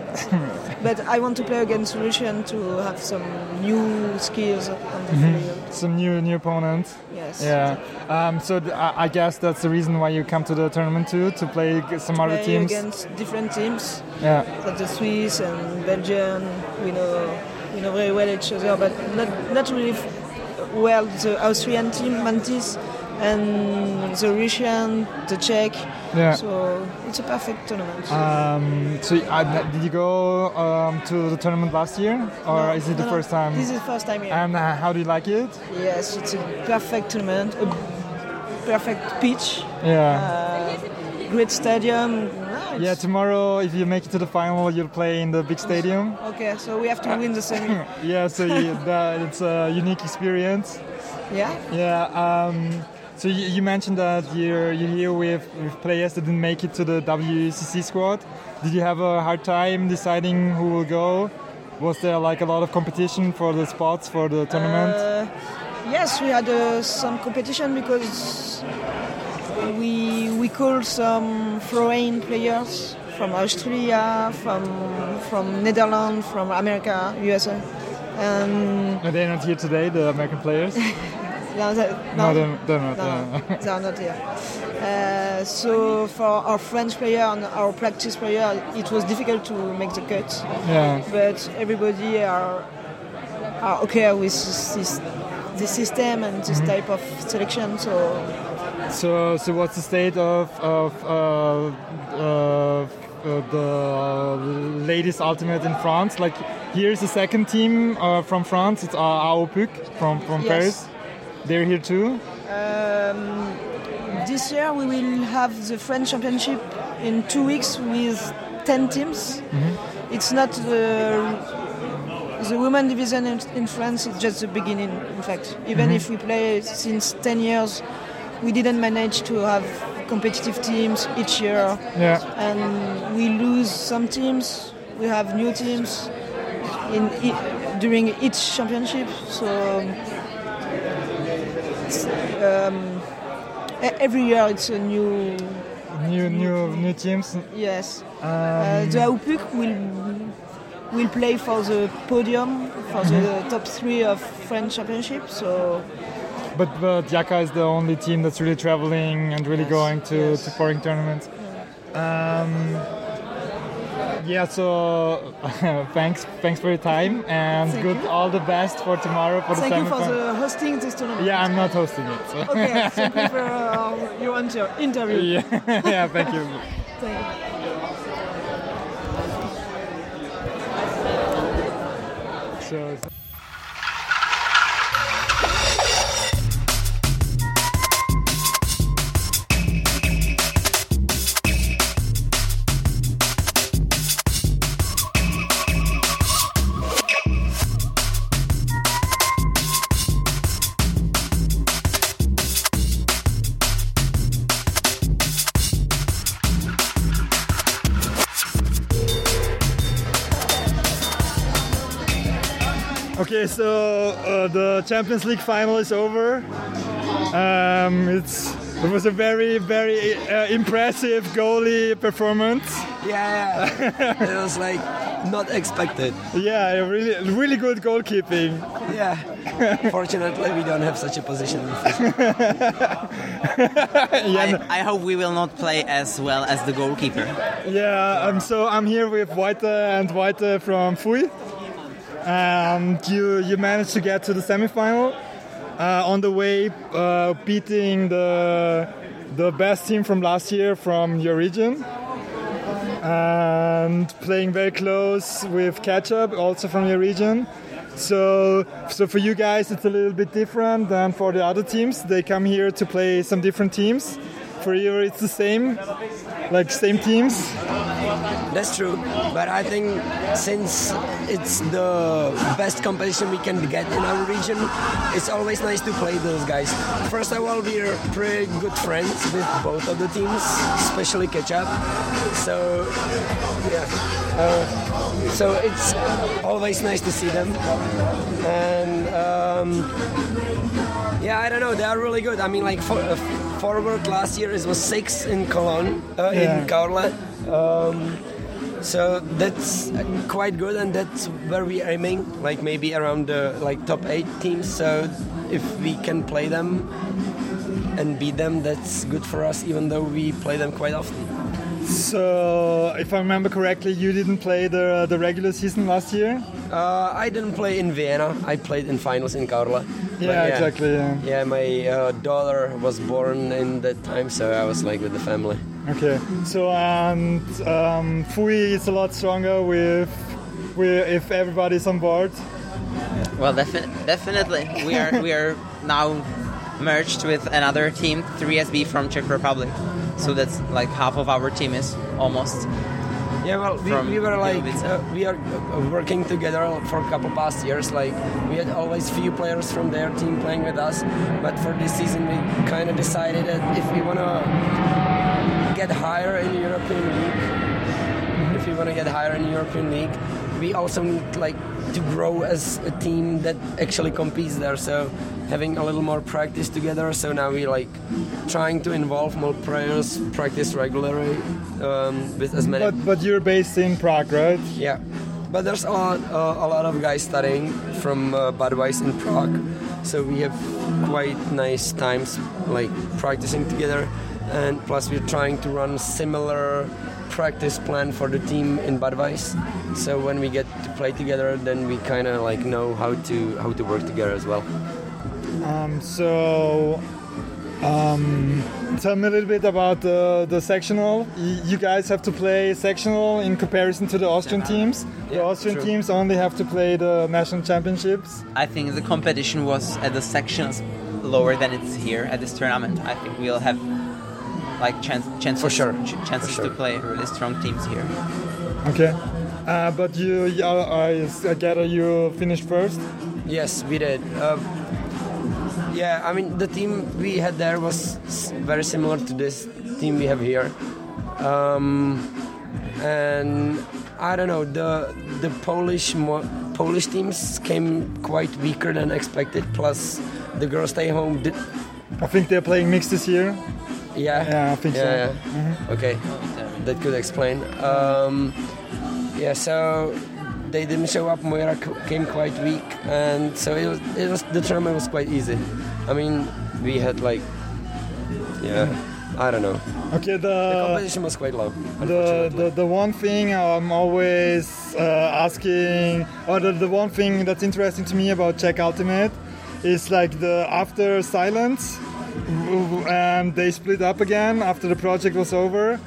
but I want to play against Russian to have some new skills on the field. Some new new opponents. Yes. Yeah. Um, so I guess that's the reason why you come to the tournament too, to play some other Play teams. against different teams, Yeah. like the Swiss and Belgian. We know we know very well each other, but not not really f- well the Austrian team Mantis and the Russian, the Czech. Yeah. So it's a perfect tournament. Um, so uh, did you go um, to the tournament last year, or No, is it the no, no. first time? This is the first time here. and uh, how do you like it? yes, it's a perfect tournament, a perfect pitch, Yeah. uh, great stadium. It's- yeah. Tomorrow, if you make it to the final, you'll play in the big stadium. Okay, so we have to win the semi. Yeah. So you, that, it's a unique experience. Yeah. Yeah. Um, so you, you mentioned that you're you're here with, with players that didn't make it to the WCC squad. Did you have a hard time deciding who will go? Was there like a lot of competition for the spots for the tournament? Uh, yes, we had uh, some competition because we we called some foreign players from Australia, from from Netherlands, from America, USA, and they Are they not here today, the American players? no, they- no, they're, they're not. no, yeah. they are not here. Uh, so for our French player and our practice player, it was difficult to make the cut. yeah. but everybody are are okay with this this system and this Mm-hmm. type of selection. So So, so what's the state of of uh, uh, uh, the latest ultimate in France? Like, here's the second team uh, from France. It's uh, AO Puc from from Yes. Paris. They're here too. um, this year we will have the French Championship in two weeks with ten teams. Mm-hmm. It's not the the women division in, in France. It's just the beginning. In fact, even Mm-hmm. if we play since ten years, we didn't manage to have competitive teams each year. Yeah. and we lose some teams. We have new teams in during each championship. So it's, um, every year it's a new New new new teams. yes. Um, Uh, the AUPUC will will play for the podium for the Mm-hmm. top three of French championship. So but but Yaka is the only team that's really traveling and really going to, yes. to foreign tournaments. Um, yeah. So thanks thanks for your time and Thank good you. all the best for tomorrow for thank the you for the hosting this tournament. Yeah, I'm not hosting it. So. Okay, thank you for uh, your interview. yeah, yeah, thank you. Thank you. So, okay, so uh, the Champions League final is over. Um, it's it was a very very uh, impressive goalie performance. Yeah, it was like not expected. Yeah, really really good goalkeeping. Yeah, fortunately we don't have such a position. Yeah, I, I hope we will not play as well as the goalkeeper. Yeah, um, so I'm here with White and White from Fui. And you you managed to get to the semifinal. Uh, on the way, uh, beating the the best team from last year from your region, and playing very close with Ketchup, also from your region. So, so for you guys, it's a little bit different than for the other teams. They come here to play some different teams for you it's the same, like same teams. That's true, but I think since it's the best competition we can get in our region, it's always nice to play those guys. First of all, we're pretty good friends with both of the teams, especially Ketchup. So, yeah. Uh, so it's always nice to see them. And um, yeah, I don't know, they are really good. I mean, like for, uh, forward last year it was six in Cologne, uh, Yeah. in Caorle. Um, so that's quite good, and that's where we're aiming, like maybe around the like top eight teams. So if we can play them and beat them, that's good for us, even though we play them quite often. So, if I remember correctly, you didn't play the the regular season last year. Uh, I didn't play in Vienna. I played in finals in Caorle. But Yeah, exactly. Yeah. Yeah, my uh, daughter was born in that time, so I was like with the family. Okay. So and um, Fui is a lot stronger with, with if everybody's on board. Well, defi- definitely. We are we are now merged with another team, 3SB from Czech Republic. So that's like half of our team is almost. Yeah, well, we, we were like uh, we are uh, working together for a couple past years. Like we had always few players from their team playing with us, but for this season we kind of decided that if we wanna get higher in European League, if we wanna get higher in European League, we also need like to grow as a team that actually competes there. So having a little more practice together. So now we like trying to involve more players, practice regularly um, with as many. But but you're based in Prague, right? Yeah, but there's a lot, uh, a lot of guys studying from uh, Budweis in Prague, so we have quite nice times like practicing together, and plus we're trying to run similar practice plan for the team in Budweis. So when we get to play together, then we kind of like know how to how to work together as well. Um, so, um, tell me a little bit about the, the sectional. Y- you guys have to play sectional in comparison to the Austrian teams. the Yeah, Austrian true. teams only have to play the national championships. I think the competition was at the sections lower than it's here at this tournament. I think we'll have like chance, chances, For sure. ch- chances For to play really strong teams here. Okay. Uh, but you, you I, I gather you finished first. Yes, we did. Um, yeah, I mean the team we had there was very similar to this team we have here, um, and I don't know the the Polish mo- Polish teams came quite weaker than expected. Plus, the girls stay home. Did, I think they're playing mixed this year. Yeah, Yeah, I think so. yeah, yeah. Okay, that could explain. Um, yeah, so they didn't show up. Moira came quite weak, and so it was. It was the tournament was quite easy. I mean, we had like, yeah, I don't know. Okay, The the competition was quite low. the, the, the one thing I'm always uh, asking, or the, the one thing that's interesting to me about Czech Ultimate is like the after silence, and they split up again after the project was over.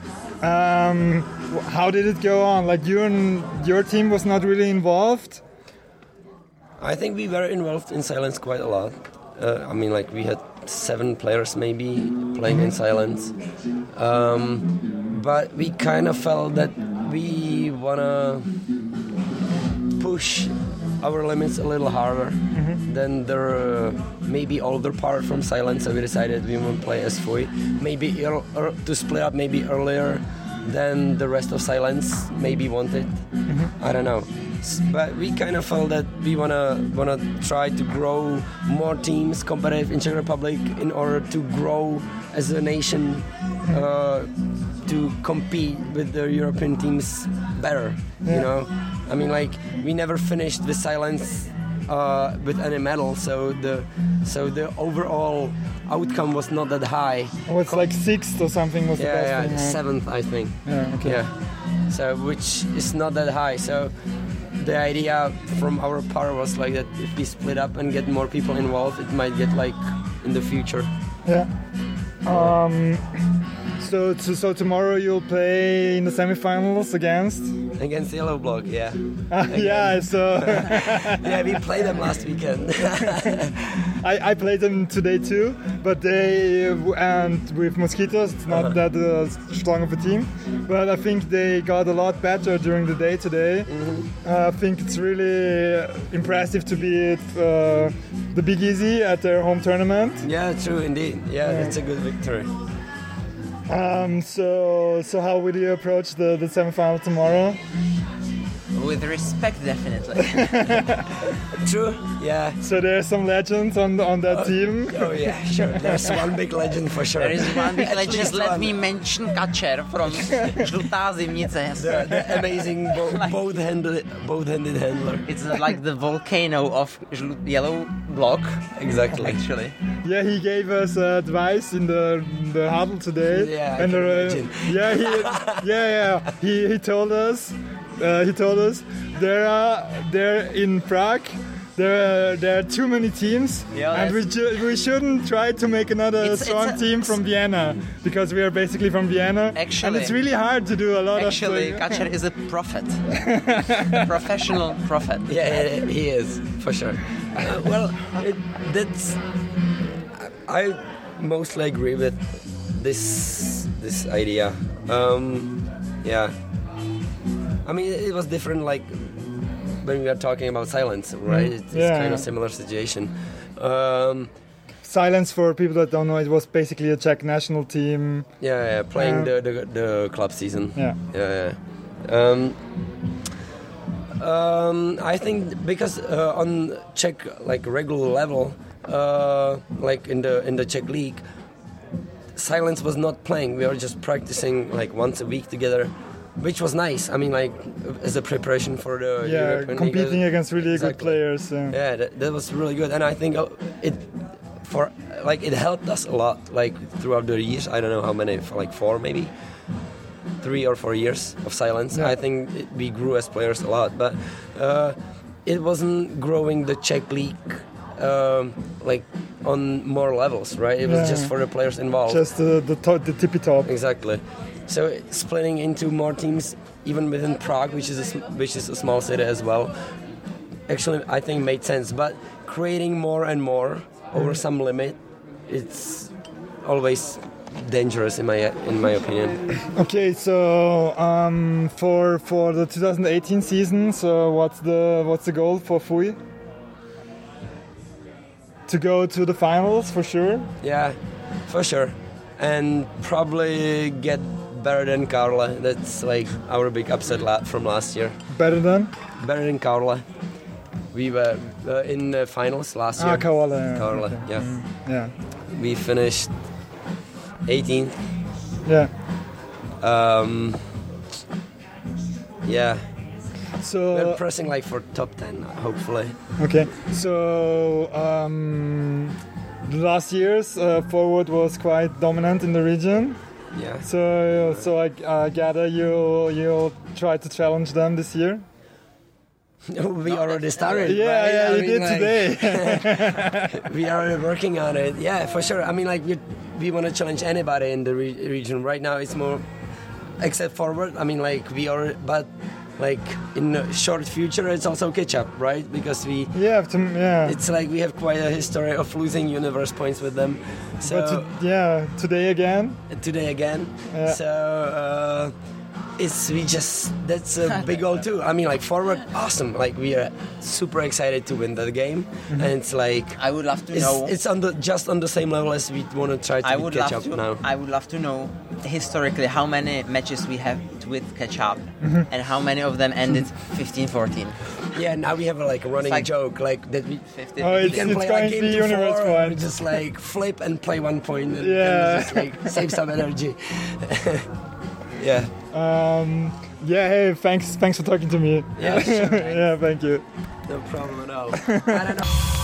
Um, how did it go on? Like you and your team was not really involved. I think we were involved in silence quite a lot. Uh, I mean, like we had seven players maybe playing in silence, um, but we kind of felt that we wanna push our limits a little harder than the uh, maybe older part from silence. So we decided we want to play as Foy, maybe ear- er, to split up maybe earlier than the rest of silence maybe wanted. I don't know. But we kind of felt that we wanna wanna try to grow more teams competitive in Czech Republic in order to grow as a nation uh, to compete with the European teams better. You know, I mean, like we never finished the silence uh, with any medal, so the so the overall outcome was not that high. Oh, it's like sixth or something was the Yeah, best yeah, thing. right? seventh, I think. Yeah, okay. Yeah. So which is not that high. So the idea from our part was like that if we split up and get more people involved, it might get like in the future. Yeah. Um, so, so, so tomorrow you'll play in the semifinals against. Against Yellow Block, yeah. yeah. So yeah, we played them last weekend. I, I played them today too, but they and with mosquitoes, it's not that uh, strong of a team. But I think they got a lot better during the day today. Uh, I think it's really impressive to be at uh, the Big Easy at their home tournament. Yeah, true indeed. Yeah, Yeah. that's a good victory. Um, so so how will you approach the the semifinal tomorrow? With respect, definitely. True. Yeah. So there's some legends on on that team. Oh yeah, sure. There's one big legend for sure. There is one big legend. least Let one. me mention Kacher from Žlutá zimnice. The, the amazing bo- both-handed, both-handed handler. It's like the volcano of Žlu- yellow block. Exactly. Actually. Yeah, he gave us uh, advice in the the huddle today. Yeah, I and can uh, imagine. yeah, he, yeah, yeah. He he told us, uh, he told us there are there in Prague. There are, there are too many teams, Yeah, and we, ju- we shouldn't try to make another It's- it's strong a- team from Vienna because we are basically from Vienna. Actually, and it's really hard to do a lot of Actually, of. Is a prophet. Professional prophet. Yeah, yeah, he is for sure. Uh, well, it, that's. I mostly agree with this this idea. Um, yeah. I mean, it was different. Like when we are talking about silence, right? It's, it's Yeah. kind of similar situation. Um, Silence for people that don't know, it was basically a Czech national team. yeah, yeah, playing Uh, the, the the club season. Yeah. Yeah, yeah. Um, um, I think because uh, on Czech like regular level, uh, like in the in the Czech league, silence was not playing. We were just practicing like once a week together, which was nice. I mean, like as a preparation for the yeah, European League. competing against really good players. Yeah. Yeah, that, that was really good, and I think uh, it for like it helped us a lot. Like throughout the years, I don't know how many, for like four maybe, three or four years of silence. Yeah. I think it, we grew as players a lot, but uh, it wasn't growing the Czech league um, like on more levels, right? It was just for the players involved. Just the the, to- the tippy top. Exactly. So splitting into more teams, even within Prague, which is a, which is a small city as well, actually I think made sense. But creating more and more over some limit, it's always dangerous in my in my opinion. Okay, so um, for for the 2018 season, so what's the what's the goal for Fui? To go to the finals for sure. Yeah, for sure, and probably get better than Carla. That's like our big upset la- from last year. Better than Better than Carla. We were uh, in the finals last year. ah Kawala. yeah, Carla, okay. yeah. Yeah, We finished 18th. yeah. Um, yeah, So we're pressing like for top 10, hopefully. okay, so um, last years uh, forward was quite dominant in the region. Yeah. So so I uh, gather you you'll try to challenge them this year. we already started. Yeah, right? yeah, I you mean, did like, today. we are working on it. Yeah, for sure. I mean, like we, we want to challenge anybody in the re- region. Right now, it's more except forward. I mean, like we are, but like in the short future, it's also catch up, right? Because we yeah, to, yeah. it's like we have quite a history of losing universe points with them. So to, yeah, today again. today again. Yeah. So uh, it's we just that's a big goal too. I mean, like forward, awesome. Like we are super excited to win that game, Mm-hmm. and it's like I would love to it's, know. it's on the just on the same level as we want to try to I would catch love up to. now. I would love to know historically how many matches we have with catch up, Mm-hmm. and how many of them ended 15-14. Yeah, now we have a, like a running like- joke like that we. 15. Oh, We can it's play going like game be to universe four, point. and just like flip and play one point, and, Yeah. and just like save some energy. yeah, Um, yeah, hey, thanks, thanks for talking to me. Yeah, sure, yeah, thank you. no problem at all. I don't know.